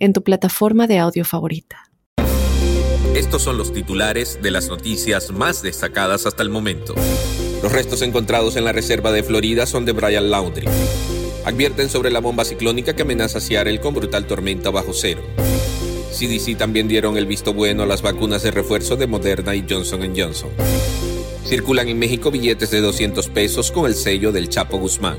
en tu plataforma de audio favorita. Estos son los titulares de las noticias más destacadas hasta el momento. Los restos encontrados en la reserva de Florida son de Brian Laundrie. Advierten sobre la bomba ciclónica que amenaza Seattle con brutal tormenta bajo cero. CDC también dieron el visto bueno a las vacunas de refuerzo de Moderna y Johnson Johnson. Circulan en México billetes de 200 pesos con el sello del Chapo Guzmán.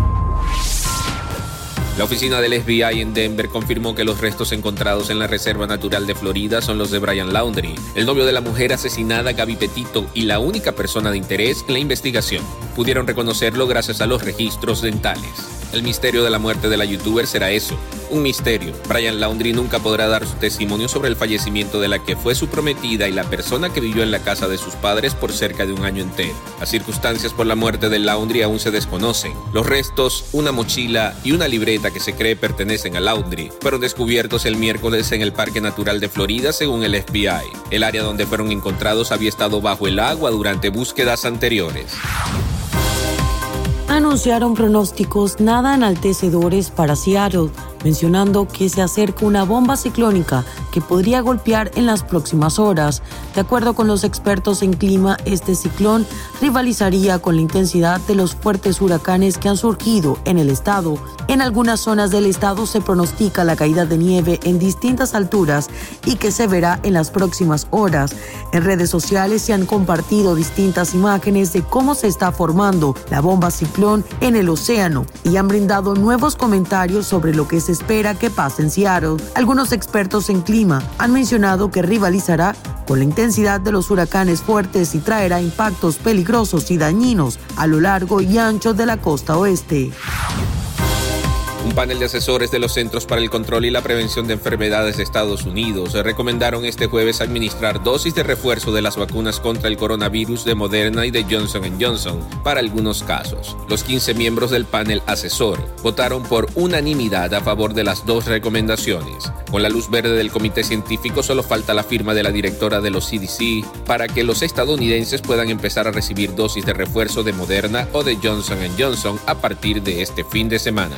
La oficina del FBI en Denver confirmó que los restos encontrados en la Reserva Natural de Florida son los de Brian Laundrie, el novio de la mujer asesinada Gaby Petito y la única persona de interés en la investigación. Pudieron reconocerlo gracias a los registros dentales. El misterio de la muerte de la youtuber será eso, un misterio. Brian Laundrie nunca podrá dar su testimonio sobre el fallecimiento de la que fue su prometida y la persona que vivió en la casa de sus padres por cerca de un año entero. Las circunstancias por la muerte de Laundrie aún se desconocen. Los restos, una mochila y una libreta que se cree pertenecen a Laundrie fueron descubiertos el miércoles en el Parque Natural de Florida según el FBI. El área donde fueron encontrados había estado bajo el agua durante búsquedas anteriores anunciaron pronósticos nada enaltecedores para Seattle mencionando que se acerca una bomba ciclónica que podría golpear en las próximas horas. De acuerdo con los expertos en clima, este ciclón rivalizaría con la intensidad de los fuertes huracanes que han surgido en el estado. En algunas zonas del estado se pronostica la caída de nieve en distintas alturas y que se verá en las próximas horas. En redes sociales se han compartido distintas imágenes de cómo se está formando la bomba ciclón en el océano y han brindado nuevos comentarios sobre lo que se espera que pase en Seattle. Algunos expertos en clima han mencionado que rivalizará con la intensidad de los huracanes fuertes y traerá impactos peligrosos y dañinos a lo largo y ancho de la costa oeste. Un panel de asesores de los Centros para el Control y la Prevención de Enfermedades de Estados Unidos recomendaron este jueves administrar dosis de refuerzo de las vacunas contra el coronavirus de Moderna y de Johnson Johnson para algunos casos. Los 15 miembros del panel asesor votaron por unanimidad a favor de las dos recomendaciones. Con la luz verde del comité científico solo falta la firma de la directora de los CDC para que los estadounidenses puedan empezar a recibir dosis de refuerzo de Moderna o de Johnson Johnson a partir de este fin de semana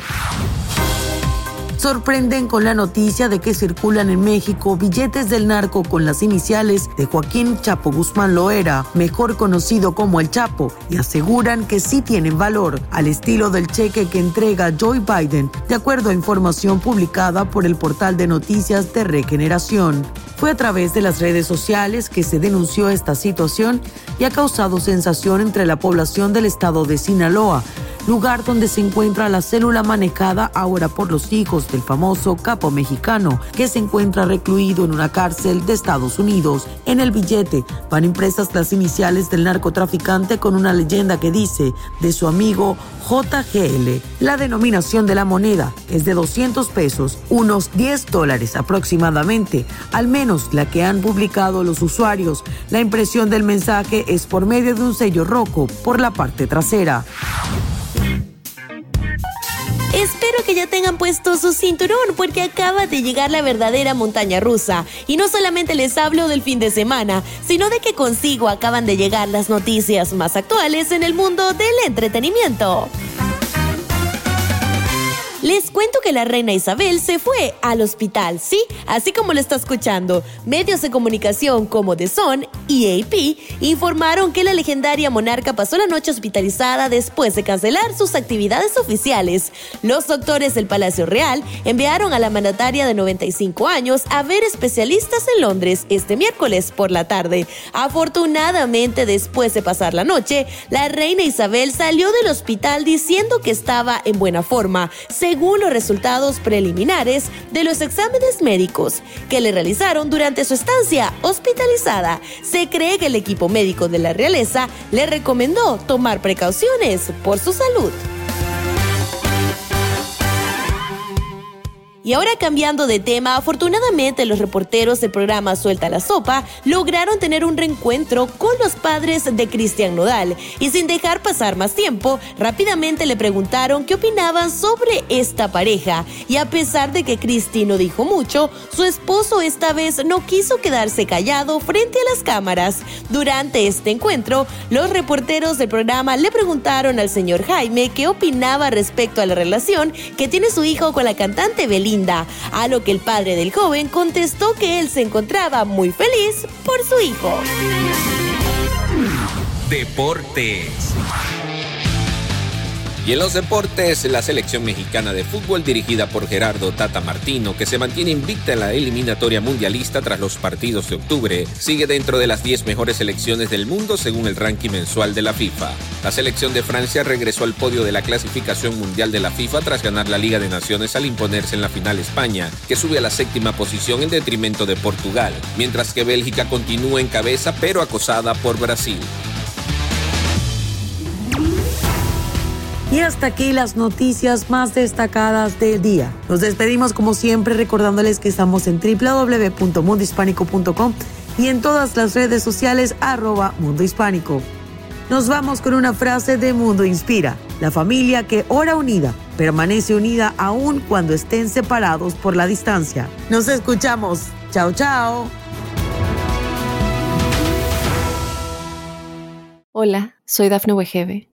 sorprenden con la noticia de que circulan en México billetes del narco con las iniciales de Joaquín Chapo Guzmán Loera, mejor conocido como el Chapo, y aseguran que sí tienen valor, al estilo del cheque que entrega Joe Biden, de acuerdo a información publicada por el portal de noticias de Regeneración. Fue a través de las redes sociales que se denunció esta situación y ha causado sensación entre la población del estado de Sinaloa, lugar donde se encuentra la célula manejada ahora por los hijos del famoso capo mexicano, que se encuentra recluido en una cárcel de Estados Unidos. En el billete van impresas las iniciales del narcotraficante con una leyenda que dice de su amigo JGL. La denominación de la moneda es de 200 pesos, unos 10 dólares aproximadamente, al menos la que han publicado los usuarios. La impresión del mensaje es por medio de un sello rojo por la parte trasera. Tengan puesto su cinturón porque acaba de llegar la verdadera montaña rusa. Y no solamente les hablo del fin de semana, sino de que consigo acaban de llegar las noticias más actuales en el mundo del entretenimiento. Les cuento que la reina Isabel se fue al hospital, sí, así como lo está escuchando. Medios de comunicación como The Sun y AP informaron que la legendaria monarca pasó la noche hospitalizada después de cancelar sus actividades oficiales. Los doctores del Palacio Real enviaron a la mandataria de 95 años a ver especialistas en Londres este miércoles por la tarde. Afortunadamente, después de pasar la noche, la reina Isabel salió del hospital diciendo que estaba en buena forma según los resultados preliminares de los exámenes médicos que le realizaron durante su estancia hospitalizada. Se cree que el equipo médico de la realeza le recomendó tomar precauciones por su salud. Y ahora cambiando de tema, afortunadamente los reporteros del programa Suelta la Sopa lograron tener un reencuentro con los padres de Cristian Nodal. Y sin dejar pasar más tiempo, rápidamente le preguntaron qué opinaban sobre esta pareja. Y a pesar de que Cristi no dijo mucho, su esposo esta vez no quiso quedarse callado frente a las cámaras. Durante este encuentro, los reporteros del programa le preguntaron al señor Jaime qué opinaba respecto a la relación que tiene su hijo con la cantante Belinda a lo que el padre del joven contestó que él se encontraba muy feliz por su hijo. Deportes. Y en los deportes, la selección mexicana de fútbol dirigida por Gerardo Tata Martino, que se mantiene invicta en la eliminatoria mundialista tras los partidos de octubre, sigue dentro de las 10 mejores selecciones del mundo según el ranking mensual de la FIFA. La selección de Francia regresó al podio de la clasificación mundial de la FIFA tras ganar la Liga de Naciones al imponerse en la final España, que sube a la séptima posición en detrimento de Portugal, mientras que Bélgica continúa en cabeza pero acosada por Brasil. Y hasta aquí las noticias más destacadas del día. Nos despedimos como siempre recordándoles que estamos en www.mundohispánico.com y en todas las redes sociales arroba Mundo Hispánico. Nos vamos con una frase de Mundo Inspira. La familia que ora unida permanece unida aún cuando estén separados por la distancia. Nos escuchamos. Chao, chao. Hola, soy Dafne Wegebe